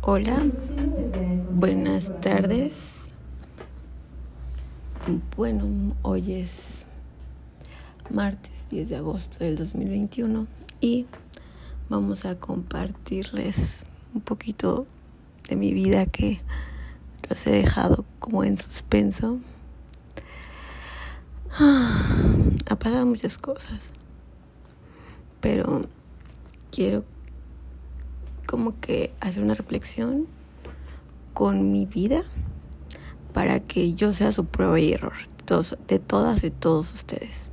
Hola, buenas tardes. Bueno, hoy es martes 10 de agosto del 2021 y vamos a compartirles un poquito de mi vida que los he dejado como en suspenso. Ha pasado muchas cosas, pero quiero como que hacer una reflexión con mi vida para que yo sea su prueba y error de todas y todos ustedes.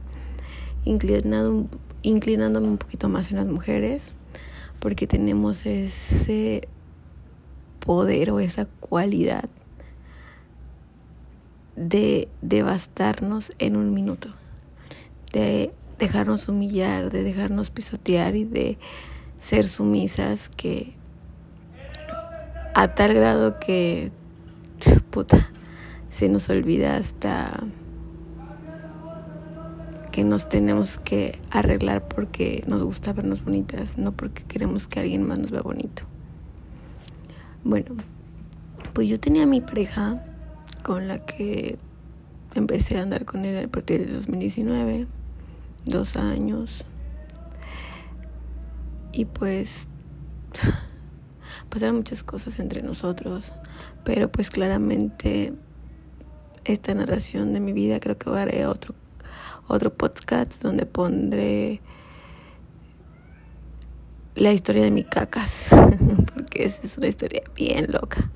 Inclinado, inclinándome un poquito más en las mujeres porque tenemos ese poder o esa cualidad de devastarnos en un minuto, de dejarnos humillar, de dejarnos pisotear y de ser sumisas que a tal grado que puta se nos olvida hasta que nos tenemos que arreglar porque nos gusta vernos bonitas, no porque queremos que alguien más nos vea bonito. Bueno, pues yo tenía mi pareja con la que empecé a andar con él a partir de 2019, dos años. Y pues pasaron muchas cosas entre nosotros, pero pues claramente esta narración de mi vida creo que haré otro otro podcast donde pondré la historia de mi cacas, porque esa es una historia bien loca.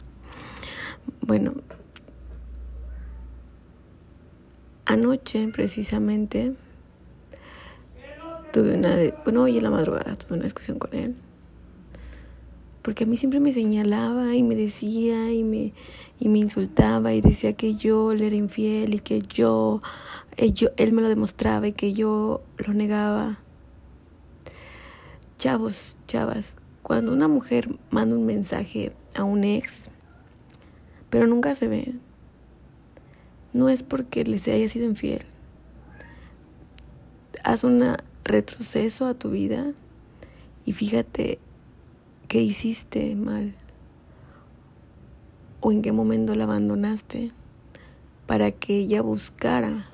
Bueno, anoche precisamente tuve una, bueno, hoy en la madrugada tuve una discusión con él. Porque a mí siempre me señalaba y me decía y me, y me insultaba y decía que yo le era infiel y que yo, eh, yo, él me lo demostraba y que yo lo negaba. Chavos, chavas, cuando una mujer manda un mensaje a un ex, pero nunca se ve, no es porque les haya sido infiel. Haz una retroceso a tu vida y fíjate qué hiciste mal o en qué momento la abandonaste para que ella buscara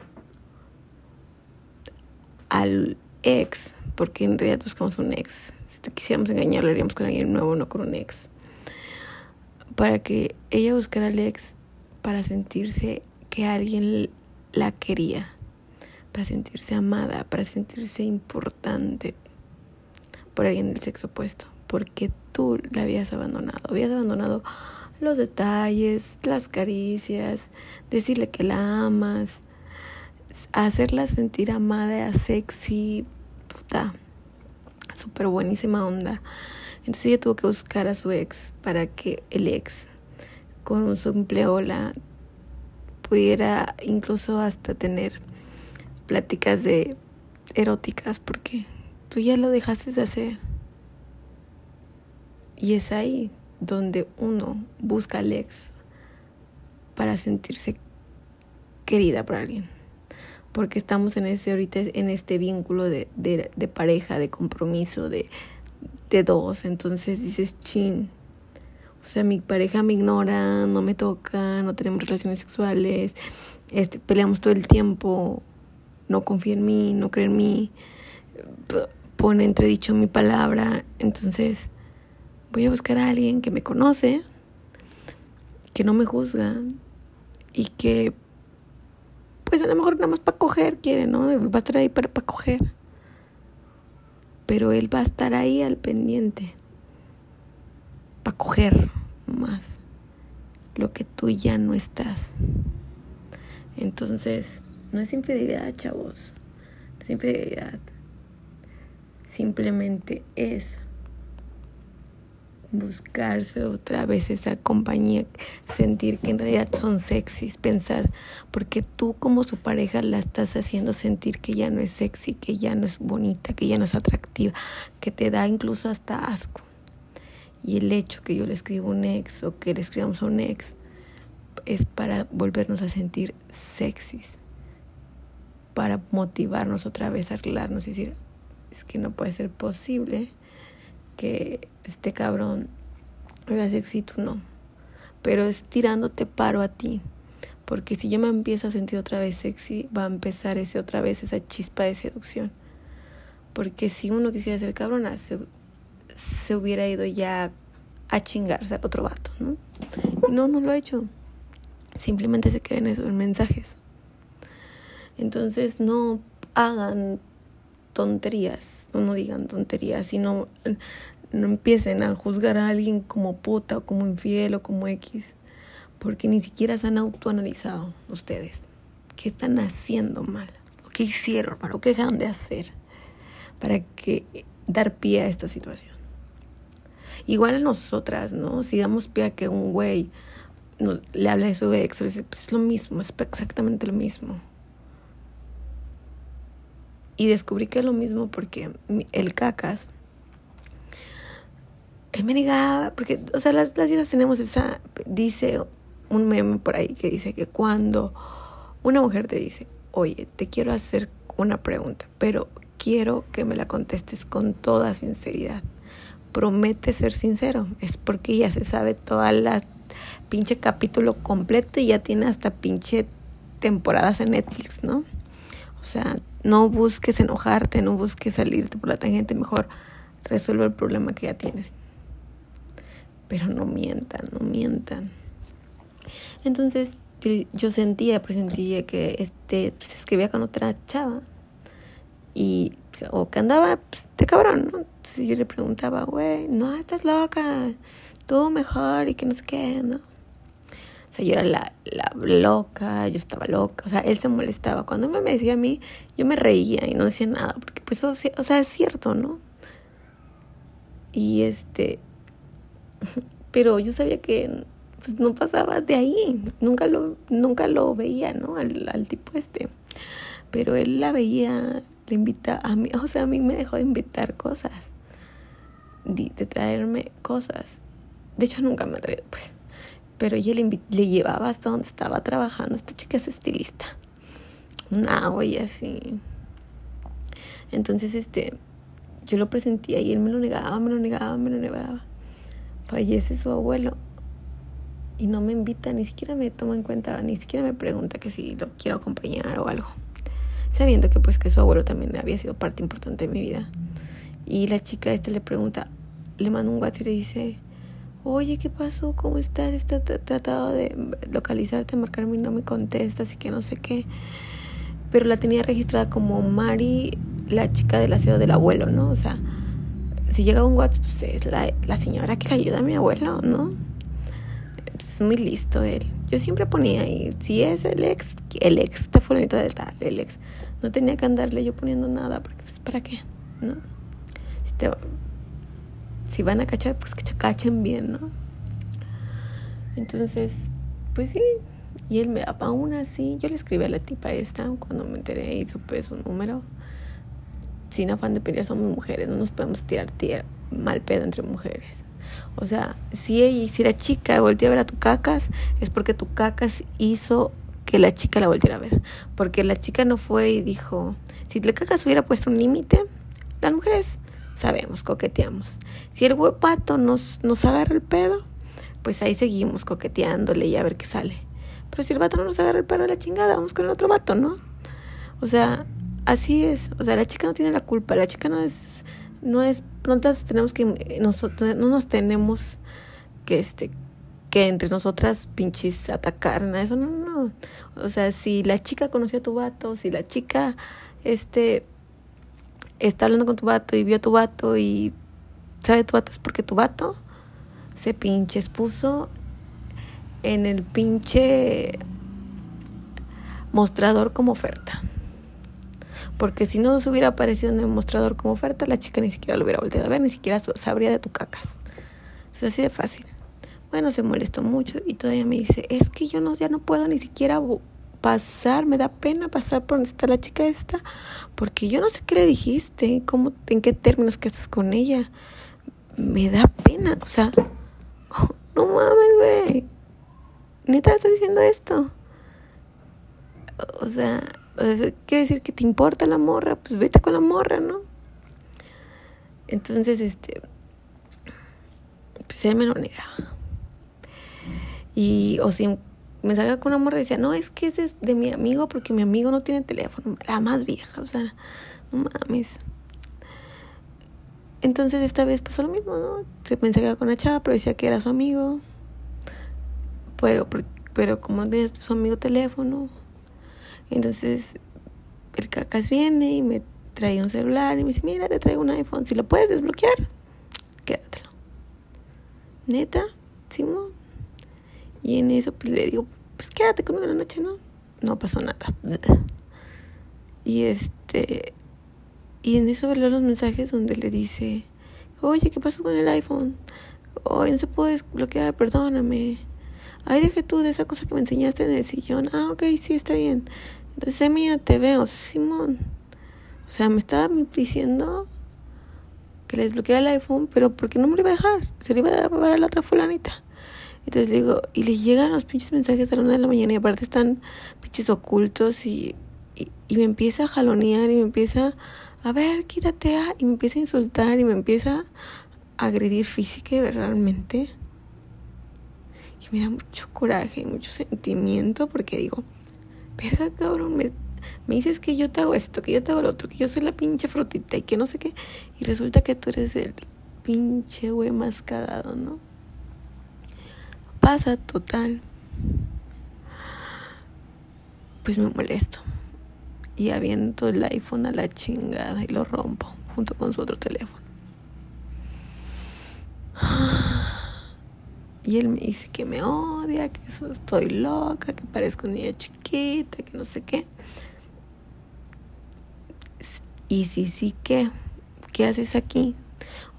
al ex, porque en realidad buscamos un ex. Si te quisiéramos engañar, lo haríamos con alguien nuevo, no con un ex. Para que ella buscara al ex para sentirse que alguien la quería para sentirse amada, para sentirse importante por alguien del sexo opuesto, porque tú la habías abandonado, habías abandonado los detalles, las caricias, decirle que la amas, hacerla sentir amada, sexy, puta, súper buenísima onda. Entonces ella tuvo que buscar a su ex para que el ex con su empleola pudiera incluso hasta tener pláticas de eróticas porque tú ya lo dejaste de hacer. Y es ahí donde uno busca al ex para sentirse querida por alguien. Porque estamos en ese ahorita en este vínculo de, de, de pareja, de compromiso, de, de dos. Entonces dices, chin. O sea, mi pareja me ignora, no me toca, no tenemos relaciones sexuales, este, peleamos todo el tiempo, no confía en mí, no cree en mí, pone entredicho mi palabra. Entonces voy a buscar a alguien que me conoce, que no me juzga y que pues a lo mejor nada más para coger quiere, ¿no? Va a estar ahí para, para coger. Pero él va a estar ahí al pendiente. Para coger más lo que tú ya no estás. Entonces, no es infidelidad, chavos. No es infidelidad. Simplemente es buscarse otra vez esa compañía, sentir que en realidad son sexys, pensar, porque tú como su pareja la estás haciendo sentir que ya no es sexy, que ya no es bonita, que ya no es atractiva, que te da incluso hasta asco. Y el hecho que yo le escribo un ex o que le escribamos a un ex es para volvernos a sentir sexys para motivarnos otra vez a arreglarnos y decir, es que no puede ser posible que este cabrón sexy, tú no. Pero es tirándote paro a ti. Porque si yo me empiezo a sentir otra vez sexy, va a empezar ese otra vez esa chispa de seducción. Porque si uno quisiera ser cabrona, se, se hubiera ido ya a chingarse al otro vato, ¿no? no, no lo ha hecho. Simplemente se queden esos mensajes. Entonces no hagan tonterías, no, no digan tonterías, sino no empiecen a juzgar a alguien como puta o como infiel o como X, porque ni siquiera se han autoanalizado ustedes. ¿Qué están haciendo mal? ¿O qué hicieron mal? ¿O qué dejaron de hacer para que dar pie a esta situación? Igual a nosotras, ¿no? Si damos pie a que un güey le habla de su ex, pues es lo mismo, es exactamente lo mismo. Y descubrí que es lo mismo porque el cacas, él me negaba, porque, o sea, las, las viejas tenemos esa, dice un meme por ahí que dice que cuando una mujer te dice, oye, te quiero hacer una pregunta, pero quiero que me la contestes con toda sinceridad. Promete ser sincero, es porque ya se sabe toda la pinche capítulo completo y ya tiene hasta pinche temporadas en Netflix, ¿no? O sea, no busques enojarte, no busques salirte por la tangente, mejor resuelve el problema que ya tienes. Pero no mientan, no mientan. Entonces yo sentía, presentía que este pues, se escribía con otra chava y o que andaba pues, de cabrón, ¿no? Entonces yo le preguntaba, güey, no, estás loca, tú mejor y que no sé qué, ¿no? O sea, yo era la, la loca, yo estaba loca, o sea, él se molestaba. Cuando me decía a mí, yo me reía y no decía nada, porque pues, o sea, es cierto, ¿no? Y este, pero yo sabía que pues, no pasaba de ahí, nunca lo, nunca lo veía, ¿no? Al, al tipo este. Pero él la veía, le invita a mí, o sea, a mí me dejó de invitar cosas, de, de traerme cosas. De hecho, nunca me traído, pues pero ella le, le, llevaba hasta donde estaba trabajando. Esta chica es estilista. Una y así. Entonces, este, yo lo presentía y él me lo negaba, me lo negaba, me lo negaba. Fallece su abuelo y no me invita, ni siquiera me toma en cuenta, ni siquiera me pregunta que si lo quiero acompañar o algo. Sabiendo que pues que su abuelo también había sido parte importante de mi vida. Y la chica esta le pregunta, le manda un WhatsApp y le dice, oye, ¿qué pasó? ¿Cómo estás? Está tratado de localizarte, marcarme y no me contesta, así que no sé qué. Pero la tenía registrada como Mari, la chica del aseo del abuelo, ¿no? O sea, si llega un WhatsApp, pues es la, la señora que ayuda a mi abuelo, ¿no? Es muy listo él. Yo siempre ponía ahí, si es el ex, el ex, está fulanito de tal, el ex. No tenía que andarle yo poniendo nada, porque pues, ¿para qué? ¿No? Si te si van a cachar, pues que cachen bien, ¿no? Entonces, pues sí, y él me, aún así, yo le escribí a la tipa esta cuando me enteré y supe su número. Sin afán de pelear, somos mujeres, no nos podemos tirar, mal pedo entre mujeres. O sea, si, ella, si la chica voltea a ver a tu cacas, es porque tu cacas hizo que la chica la volviera a ver. Porque la chica no fue y dijo, si la cacas hubiera puesto un límite, las mujeres sabemos, coqueteamos. Si el huepato nos, nos agarra el pedo, pues ahí seguimos coqueteándole y a ver qué sale. Pero si el vato no nos agarra el pedo a la chingada, vamos con el otro vato, ¿no? O sea, así es. O sea, la chica no tiene la culpa, la chica no es, no es, nosotras tenemos que, nosotros, no nos tenemos que, este, que entre nosotras pinches atacar, nada, eso no, no. O sea, si la chica conoció a tu vato, si la chica, este, está hablando con tu vato y vio a tu vato y sabe tu vato es porque tu vato se pinches puso en el pinche mostrador como oferta. Porque si no se hubiera aparecido en el mostrador como oferta, la chica ni siquiera lo hubiera volteado a ver, ni siquiera sabría de tu cacas. Es así de fácil. Bueno, se molestó mucho y todavía me dice, es que yo no, ya no puedo ni siquiera pasar, me da pena pasar por donde está la chica esta, porque yo no sé qué le dijiste, cómo, en qué términos que estás con ella. Me da pena, o sea, no mames, güey. Neta estás diciendo esto. O sea, quiere decir que te importa la morra, pues vete con la morra, ¿no? Entonces, este, pues él me lo negaba. Y, o si me salga con una morra y decía, no, es que ese es de mi amigo porque mi amigo no tiene teléfono, la más vieja, o sea, no mames. Entonces esta vez pasó lo mismo, ¿no? Se pensaba con la chava, pero decía que era su amigo. Pero, pero como no tenía su amigo teléfono, entonces el cacas viene y me trae un celular y me dice, mira, te traigo un iPhone, si lo puedes desbloquear, quédatelo. Neta, Simón. Y en eso pues, le digo, pues quédate conmigo la noche, ¿no? No pasó nada. Y este, y en eso leo los mensajes donde le dice, oye, ¿qué pasó con el iPhone? Oye, no se puede desbloquear, perdóname. Ay, dejé tú de esa cosa que me enseñaste en el sillón. Ah, ok, sí, está bien. Entonces, mía, te veo, Simón. O sea, me estaba diciendo que le desbloqueara el iPhone, pero porque no me lo iba a dejar. Se lo iba a dar a la otra fulanita. Entonces le digo, y le llegan los pinches mensajes a la una de la mañana y aparte están pinches ocultos y, y, me empieza a jalonear y me empieza a ver, quítate, ah", y me empieza a insultar y me empieza a agredir física y realmente. Y me da mucho coraje y mucho sentimiento porque digo, verga cabrón, me, me dices que yo te hago esto, que yo te hago lo otro, que yo soy la pinche frutita y que no sé qué. Y resulta que tú eres el pinche güey más cagado, ¿no? Pasa total. Pues me molesto. Y aviento el iPhone a la chingada y lo rompo junto con su otro teléfono. Y él me dice que me odia, que estoy loca, que parezco una niña chiquita, que no sé qué. Y si sí, ¿qué? ¿Qué haces aquí?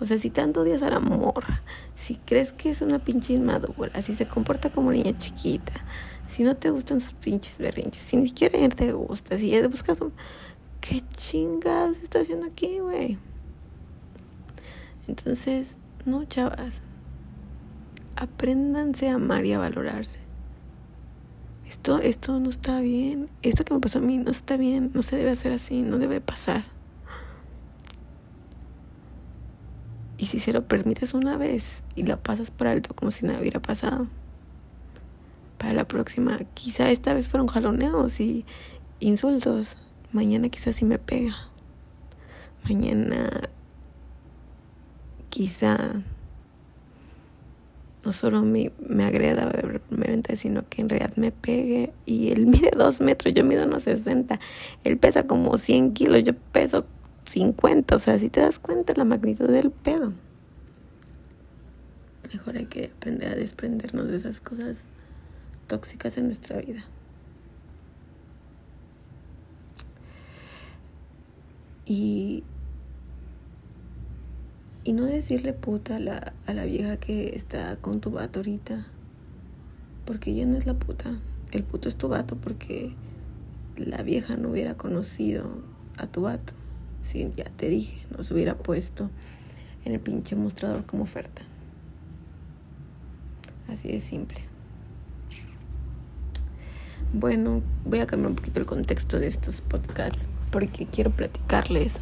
O sea, si tanto odias a la morra, si crees que es una pinche inmadura, si se comporta como niña chiquita, si no te gustan sus pinches berrinches, si ni siquiera ya te gusta, si ya buscas un... ¿Qué chingados está haciendo aquí, güey? Entonces, no, chavas. Apréndanse a amar y a valorarse. Esto, esto no está bien. Esto que me pasó a mí no está bien. No se debe hacer así. No debe pasar. Y si se lo permites una vez y la pasas por alto como si nada hubiera pasado, para la próxima, quizá esta vez fueron jaloneos y insultos. Mañana quizás sí me pega. Mañana quizá no solo me, me agreda verbalmente, sino que en realidad me pegue. Y él mide dos metros, yo mido unos 60. Él pesa como 100 kilos, yo peso 50. O sea, si te das cuenta la magnitud del pedo. Mejor hay que aprender a desprendernos de esas cosas tóxicas en nuestra vida. Y y no decirle puta a la, a la vieja que está con tu vato ahorita. Porque ella no es la puta. El puto es tu vato porque la vieja no hubiera conocido a tu vato. Si ya te dije, no se hubiera puesto en el pinche mostrador como oferta. Así de simple. Bueno, voy a cambiar un poquito el contexto de estos podcasts porque quiero platicarles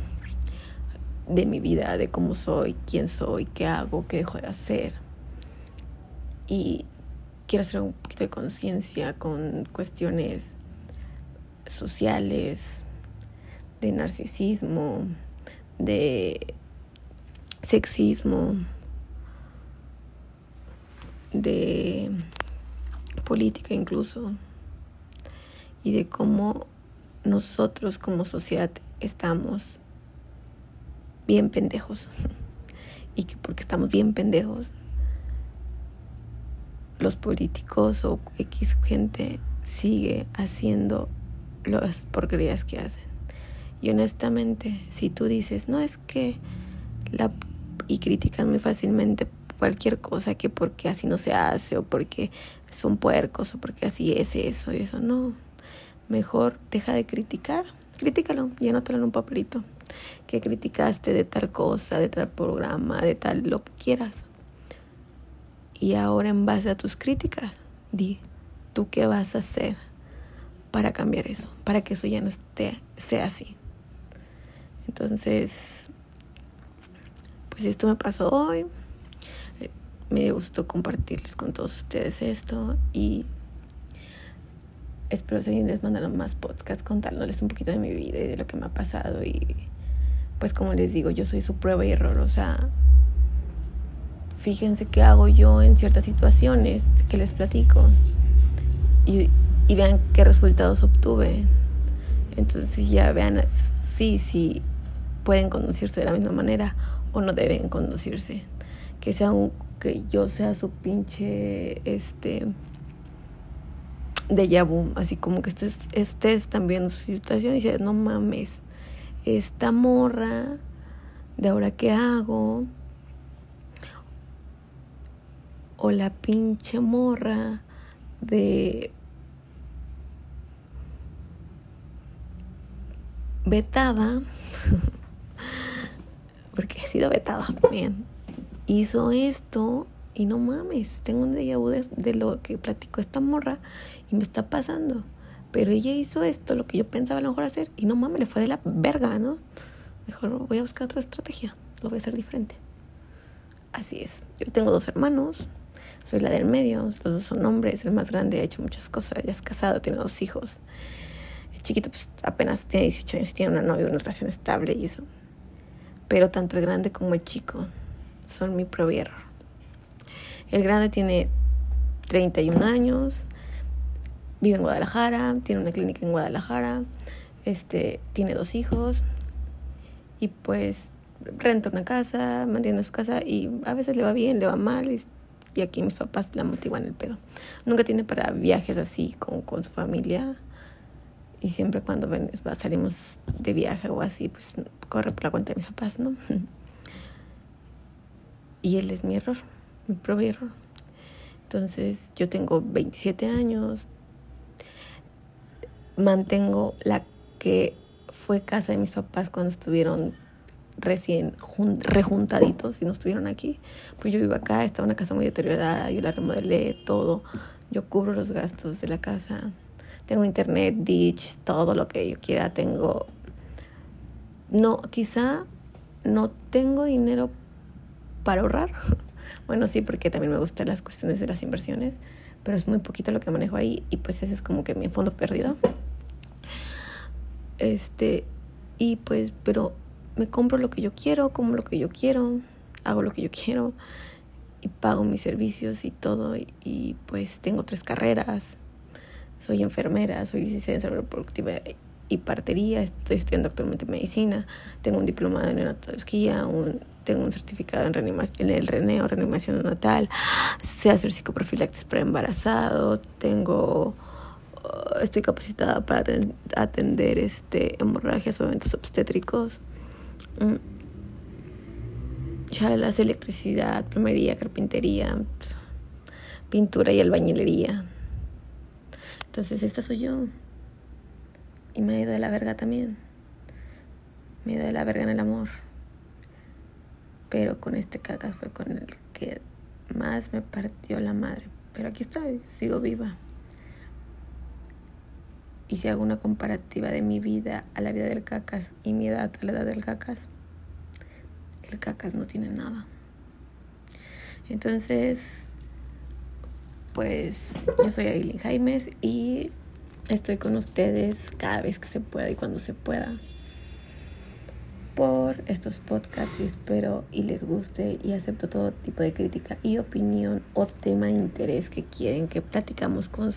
de mi vida, de cómo soy, quién soy, qué hago, qué dejo de hacer. Y quiero hacer un poquito de conciencia con cuestiones sociales, de narcisismo, de sexismo, de política incluso, y de cómo nosotros como sociedad estamos bien pendejos. y que porque estamos bien pendejos, los políticos o X gente sigue haciendo las porquerías que hacen. Y honestamente, si tú dices, no es que la y critican muy fácilmente cualquier cosa que porque así no se hace o porque son puercos o porque así es eso y eso, no. Mejor deja de criticar, críticalo y anótalo en un papelito que criticaste de tal cosa, de tal programa, de tal lo que quieras. Y ahora en base a tus críticas, di, ¿tú qué vas a hacer para cambiar eso? Para que eso ya no esté, sea así. Entonces, pues esto me pasó hoy. me dio gusto compartirles con todos ustedes esto y espero seguirles mandando más podcasts contándoles un poquito de mi vida y de lo que me ha pasado y pues como les digo, yo soy su prueba y error, o sea, fíjense qué hago yo en ciertas situaciones que les platico y, y vean qué resultados obtuve. Entonces ya vean sí, sí pueden conducirse de la misma manera o no deben conducirse. Que sea un, que yo sea su pinche este de vu, así como que estés, también su situación y dices, no mames, esta morra, de ahora qué hago, o la pinche morra de vetada, porque he sido vetada, bien, hizo esto y no mames, tengo un déjà vu de, lo que platicó esta morra y me está pasando. Pero ella hizo esto, lo que yo pensaba a lo mejor hacer, y no mames, le fue de la verga, ¿no? Mejor voy a buscar otra estrategia, lo voy a hacer diferente. Así es. Yo tengo dos hermanos, soy la del medio, los dos son hombres, el más grande ha hecho muchas cosas, ya es casado, tiene dos hijos. El chiquito pues apenas tiene 18 años, tiene una novia, una relación estable y eso. Pero tanto el grande como el chico son mi propio El grande tiene 31 años, vive en Guadalajara, tiene una clínica en Guadalajara, este, tiene dos hijos y pues renta una casa, mantiene su casa y a veces le va bien, le va mal y y aquí mis papás la motivan el pedo. Nunca tiene para viajes así con, con su familia y siempre cuando ven, salimos de viaje o así, pues corre por la cuenta de mis papás, ¿no? Y él es mi error, mi propio error. Entonces yo tengo 27 años, mantengo la que fue casa de mis papás cuando estuvieron recién rejuntaditos y no estuvieron aquí. Pues yo vivo acá, está una casa muy deteriorada, yo la remodelé, todo. Yo cubro los gastos de la casa. Tengo internet, ditch, todo lo que yo quiera. Tengo... No, quizá no tengo dinero para ahorrar. Bueno, sí, porque también me gustan las cuestiones de las inversiones, pero es muy poquito lo que manejo ahí y pues ese es como que mi fondo perdido. Este, y pues, pero me compro lo que yo quiero, como lo que yo quiero, hago lo que yo quiero y pago mis servicios y todo. Y, pues tengo tres carreras. Soy enfermera, soy licenciada en salud reproductiva y partería, estoy estudiando actualmente medicina, tengo un diplomado en neonatología, un, tengo un certificado en, reanimación, en el reneo, reanimación natal, sé hacer psicoprofilaxis para embarazado, tengo estoy capacitada para atender este hemorragias o eventos obstétricos chalas, electricidad, plomería, carpintería, pintura y albañilería. Entonces, esta soy yo. Y me he ido de la verga también. Me he ido de la verga en el amor. Pero con este cacas fue con el que más me partió la madre. Pero aquí estoy, sigo viva. Y si hago una comparativa de mi vida a la vida del cacas y mi edad a la edad del cacas, el cacas no tiene nada. Entonces, pues yo soy Aileen Jaimes y estoy con ustedes cada vez que se pueda y cuando se pueda por estos podcasts y espero y les guste y acepto todo tipo de crítica y opinión o tema de interés que quieren que platicamos con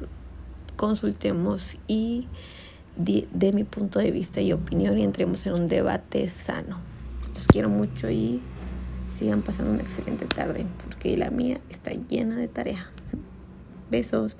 consultemos y de, mi punto de vista y opinión y entremos en un debate sano. Los quiero mucho y sigan pasando una excelente tarde porque la mía está llena de tarea. Besos.